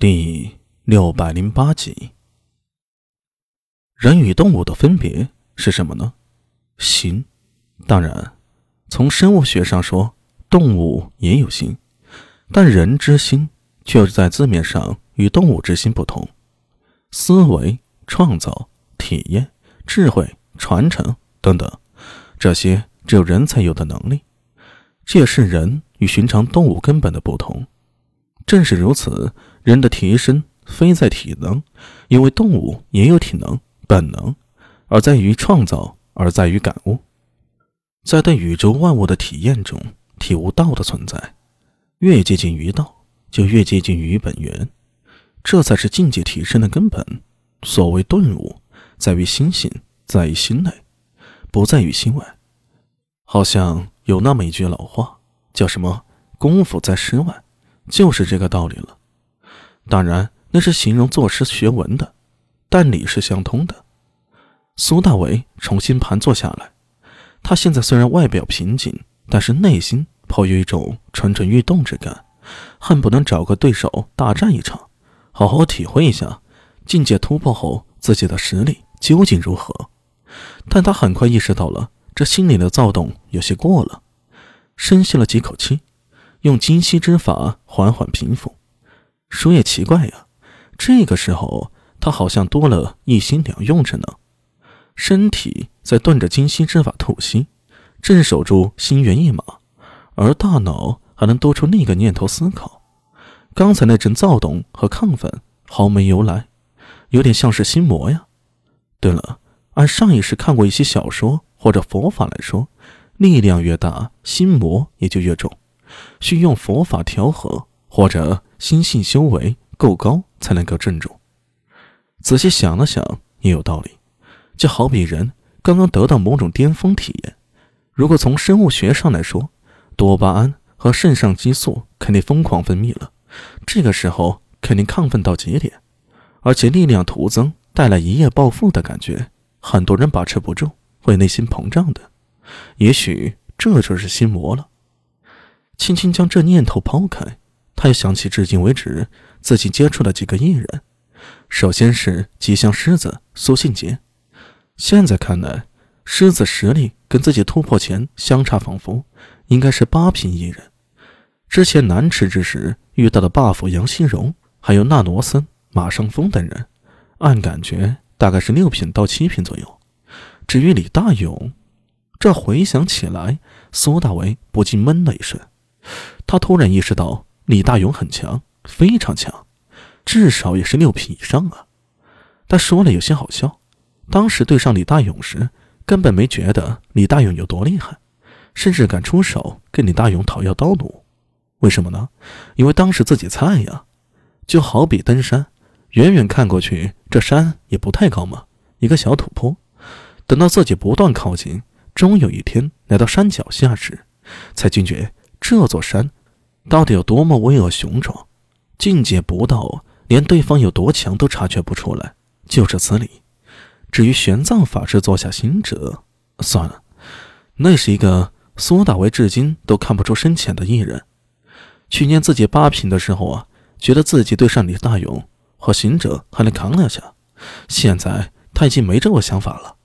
第六百零八集，人与动物的分别是什么呢？心。当然，从生物学上说，动物也有心，但人之心却在字面上与动物之心不同。思维、创造、体验、智慧、传承等等，这些只有人才有的能力，这也是人与寻常动物根本的不同。正是如此，人的提升非在体能，因为动物也有体能、本能，而在于创造，而在于感悟，在对宇宙万物的体验中体悟道的存在。越接近于道，就越接近于本源，这才是境界提升的根本。所谓顿悟，在于心性，在于心内，不在于心外。好像有那么一句老话，叫什么“功夫在诗外”。就是这个道理了，当然那是形容作诗学文的，但理是相通的。苏大为重新盘坐下来，他现在虽然外表平静，但是内心颇有一种蠢蠢欲动之感，恨不能找个对手大战一场，好好体会一下境界突破后自己的实力究竟如何。但他很快意识到了，这心里的躁动有些过了，深吸了几口气。用金息之法缓缓平复。说也奇怪呀，这个时候他好像多了一心两用着呢，身体在顿着金息之法吐息，镇守住心猿意马，而大脑还能多出另一个念头思考。刚才那阵躁动和亢奋毫没由来，有点像是心魔呀。对了，按上一世看过一些小说或者佛法来说，力量越大，心魔也就越重。需用佛法调和，或者心性修为够高才能够镇住。仔细想了想，也有道理。就好比人刚刚得到某种巅峰体验，如果从生物学上来说，多巴胺和肾上激素肯定疯狂分泌了，这个时候肯定亢奋到极点，而且力量徒增，带来一夜暴富的感觉，很多人把持不住，会内心膨胀的。也许这就是心魔了。轻轻将这念头抛开，他又想起至今为止自己接触的几个艺人。首先是吉祥狮子苏信杰，现在看来，狮子实力跟自己突破前相差仿佛，应该是八品艺人。之前南池之时遇到的 buff 杨新荣，还有纳罗森、马尚峰等人，按感觉大概是六品到七品左右。至于李大勇，这回想起来，苏大为不禁闷了一声。他突然意识到，李大勇很强，非常强，至少也是六品以上啊。他说了有些好笑，当时对上李大勇时，根本没觉得李大勇有多厉害，甚至敢出手跟李大勇讨要刀弩。为什么呢？因为当时自己菜呀。就好比登山，远远看过去，这山也不太高嘛，一个小土坡。等到自己不断靠近，终有一天来到山脚下时，才惊觉。这座山到底有多么巍峨雄壮？境界不到，连对方有多强都察觉不出来，就是此理。至于玄奘法师座下行者，算了，那是一个苏大为至今都看不出深浅的艺人。去年自己八品的时候啊，觉得自己对上李大勇和行者还能扛两下，现在他已经没这个想法了。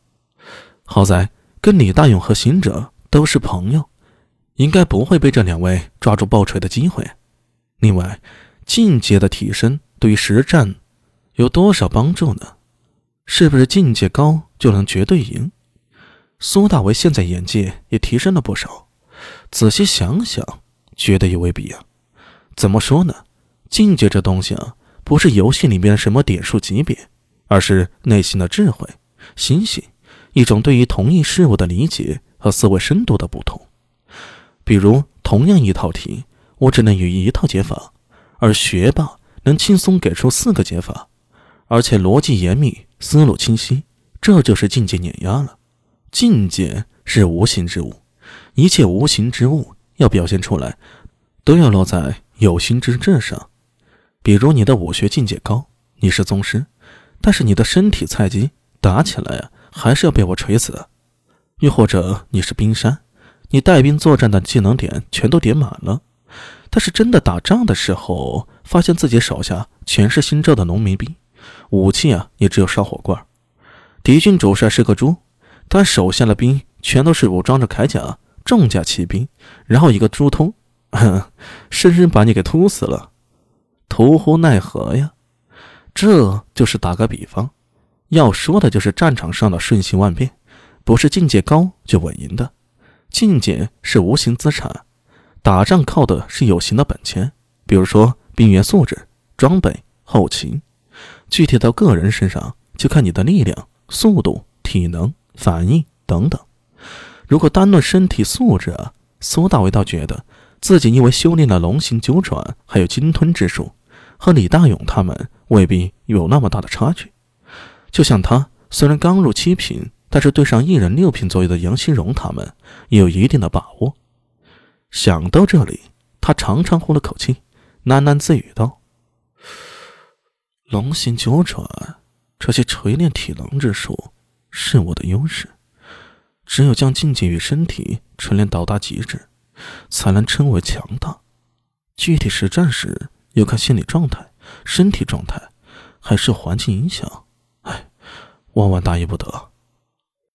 好在跟李大勇和行者都是朋友。应该不会被这两位抓住爆锤的机会。另外，境界的提升对于实战有多少帮助呢？是不是境界高就能绝对赢？苏大为现在眼界也提升了不少。仔细想想，觉得也未必啊。怎么说呢？境界这东西啊，不是游戏里面什么点数级别，而是内心的智慧、心性，一种对于同一事物的理解和思维深度的不同。比如，同样一套题，我只能有一套解法，而学霸能轻松给出四个解法，而且逻辑严密，思路清晰，这就是境界碾压了。境界是无形之物，一切无形之物要表现出来，都要落在有形之质上。比如，你的武学境界高，你是宗师，但是你的身体菜鸡，打起来啊，还是要被我锤死。又或者，你是冰山。你带兵作战的技能点全都点满了，但是真的打仗的时候，发现自己手下全是新招的农民兵，武器啊也只有烧火罐。敌军主帅是个猪，他手下的兵全都是武装着铠甲、重甲骑兵，然后一个猪头，生生把你给突死了，徒呼奈何呀？这就是打个比方，要说的就是战场上的瞬息万变，不是境界高就稳赢的，境界是无形资产，打仗靠的是有形的本钱，比如说兵员素质、装备、后勤，具体到个人身上就看你的力量、速度、体能、反应等等。如果单论身体素质啊，苏大伟倒觉得自己因为修炼了龙行九转，还有金吞之术。和李大勇他们未必有那么大的差距，就像他虽然刚入七品，但是对上一人六品左右的杨新荣他们也有一定的把握。想到这里，他长长呼了口气，喃喃自语道：“龙行九转，这些锤炼体能之术是我的优势，只有将境界与身体锤炼到达极致，才能称为强大。具体实战时。”要看心理状态、身体状态，还是环境影响。哎，万万大意不得。